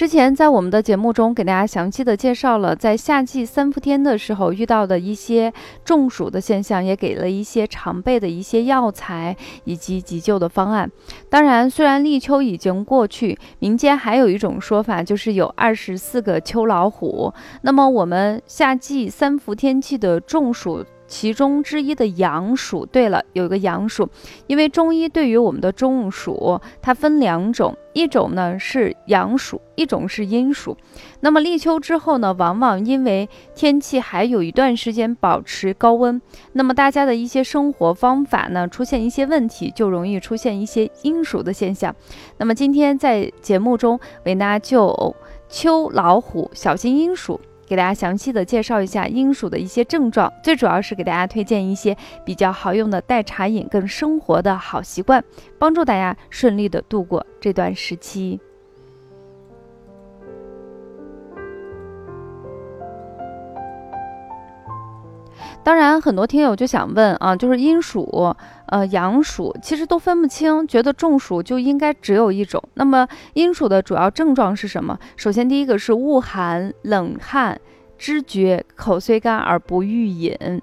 之前在我们的节目中给大家详细的介绍了在夏季三伏天的时候遇到的一些中暑的现象，也给了一些常备的一些药材以及急救的方案。当然，虽然立秋已经过去，民间还有一种说法，就是有二十四个秋老虎。那么我们夏季三伏天气的中暑。其中之一的阳暑，对了，有一个阳暑，因为中医对于我们的中暑，它分两种，一种呢是阳暑，一种是阴暑。那么立秋之后呢，往往因为天气还有一段时间保持高温，那么大家的一些生活方法呢出现一些问题，就容易出现一些阴暑的现象。那么今天在节目中，维娜就秋老虎，小心阴暑。给大家详细的介绍一下阴暑的一些症状，最主要是给大家推荐一些比较好用的代茶饮跟生活的好习惯，帮助大家顺利的度过这段时期。当然，很多听友就想问啊，就是阴暑、呃阳暑，其实都分不清，觉得中暑就应该只有一种。那么阴暑的主要症状是什么？首先，第一个是恶寒、冷汗、知觉、口虽干而不欲饮。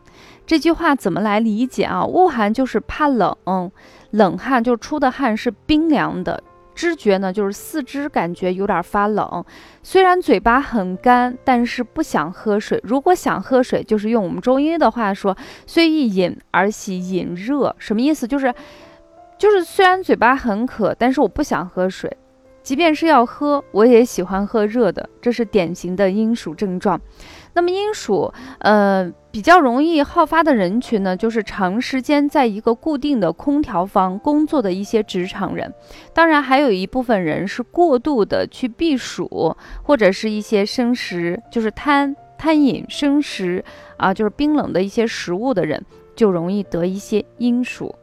这句话怎么来理解啊？恶寒就是怕冷，冷汗就出的汗是冰凉的。知觉呢，就是四肢感觉有点发冷，虽然嘴巴很干，但是不想喝水。如果想喝水，就是用我们中医的话说，“虽易饮而喜饮热”，什么意思？就是，就是虽然嘴巴很渴，但是我不想喝水，即便是要喝，我也喜欢喝热的。这是典型的阴暑症状。那么阴暑，呃，比较容易好发的人群呢，就是长时间在一个固定的空调房工作的一些职场人，当然还有一部分人是过度的去避暑，或者是一些生食，就是贪贪饮生食啊，就是冰冷的一些食物的人，就容易得一些阴暑。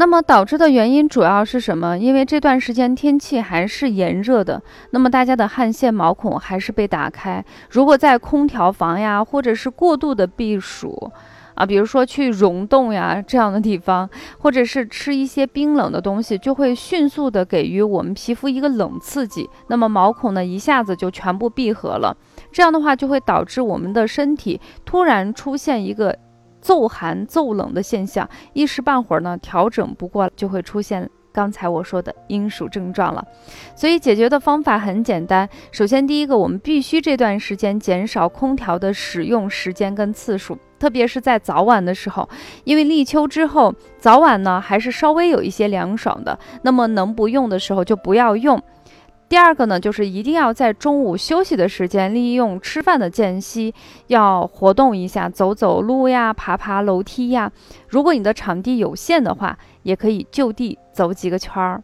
那么导致的原因主要是什么？因为这段时间天气还是炎热的，那么大家的汗腺毛孔还是被打开。如果在空调房呀，或者是过度的避暑啊，比如说去溶洞呀这样的地方，或者是吃一些冰冷的东西，就会迅速的给予我们皮肤一个冷刺激，那么毛孔呢一下子就全部闭合了。这样的话就会导致我们的身体突然出现一个。骤寒骤冷的现象，一时半会儿呢调整不过，就会出现刚才我说的阴暑症状了。所以解决的方法很简单，首先第一个，我们必须这段时间减少空调的使用时间跟次数，特别是在早晚的时候，因为立秋之后早晚呢还是稍微有一些凉爽的，那么能不用的时候就不要用。第二个呢，就是一定要在中午休息的时间，利用吃饭的间隙，要活动一下，走走路呀，爬爬楼梯呀。如果你的场地有限的话，也可以就地走几个圈儿。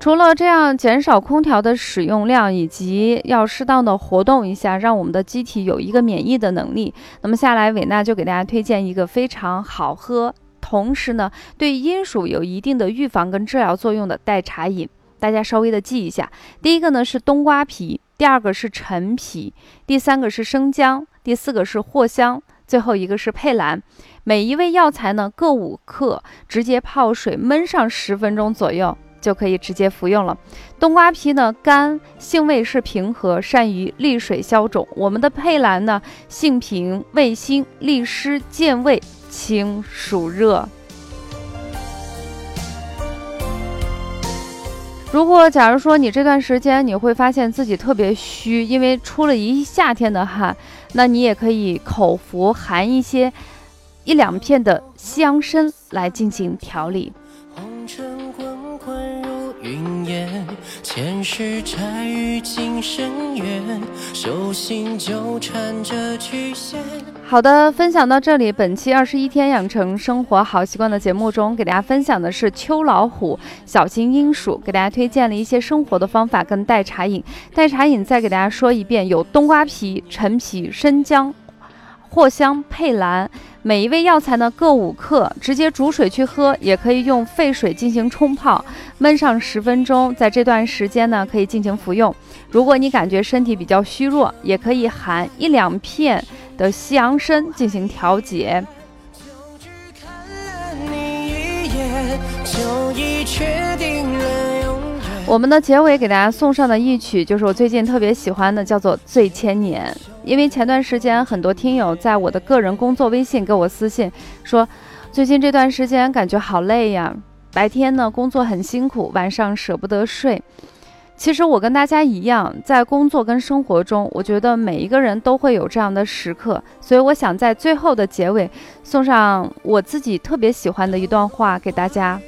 除了这样减少空调的使用量，以及要适当的活动一下，让我们的机体有一个免疫的能力。那么下来，伟娜就给大家推荐一个非常好喝，同时呢对阴暑有一定的预防跟治疗作用的代茶饮，大家稍微的记一下。第一个呢是冬瓜皮，第二个是陈皮，第三个是生姜，第四个是藿香，最后一个是佩兰。每一味药材呢各五克，直接泡水焖上十分钟左右。就可以直接服用了。冬瓜皮呢，甘，性味是平和，善于利水消肿。我们的佩兰呢，性平，味辛，利湿健胃，清暑热。如果假如说你这段时间你会发现自己特别虚，因为出了一夏天的汗，那你也可以口服含一些一两片的西洋参来进行调理。前世债与今生缘，手心纠缠着曲线。好的，分享到这里，本期二十一天养成生活好习惯的节目中，给大家分享的是秋老虎，小心鹰鼠，给大家推荐了一些生活的方法跟代茶饮。代茶饮再给大家说一遍，有冬瓜皮、陈皮、生姜、藿香、佩兰，每一味药材呢各五克，直接煮水去喝，也可以用沸水进行冲泡，焖上十分钟，在这段时间呢可以进行服用。如果你感觉身体比较虚弱，也可以含一两片。的西洋参进行调节。就只看了你一眼，就已确定了我们的结尾给大家送上的一曲，就是我最近特别喜欢的，叫做《醉千年》。因为前段时间很多听友在我的个人工作微信给我私信说，最近这段时间感觉好累呀，白天呢工作很辛苦，晚上舍不得睡。其实我跟大家一样，在工作跟生活中，我觉得每一个人都会有这样的时刻，所以我想在最后的结尾送上我自己特别喜欢的一段话给大家。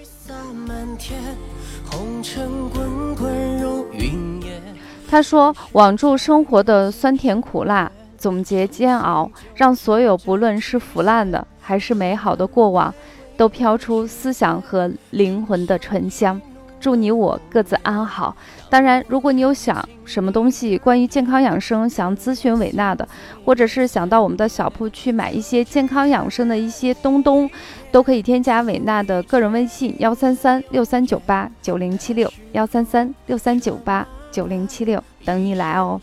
他说：“网住生活的酸甜苦辣，总结煎熬，让所有不论是腐烂的还是美好的过往，都飘出思想和灵魂的醇香。”祝你我各自安好。当然，如果你有想什么东西关于健康养生，想咨询伟娜的，或者是想到我们的小铺去买一些健康养生的一些东东，都可以添加伟娜的个人微信：幺三三六三九八九零七六，幺三三六三九八九零七六，等你来哦。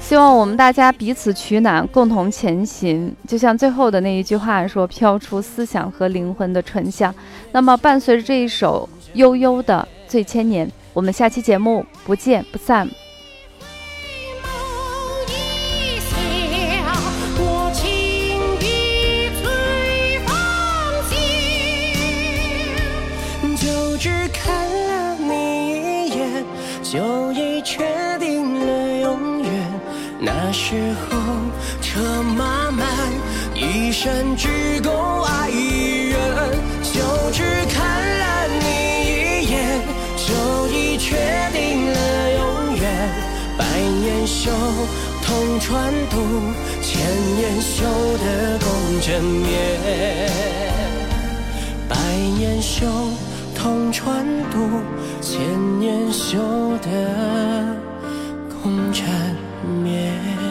希望我们大家彼此取暖，共同前行。就像最后的那一句话说：“飘出思想和灵魂的醇香。”那么，伴随着这一首悠悠的《醉千年》，我们下期节目不见不散。就已确定了永远。那时候车马慢，一生只够爱一人。就只看了你一眼，就已确定了永远。百年修，同船渡，千年修得共枕眠。百年修，同船渡，千年修得共枕眠。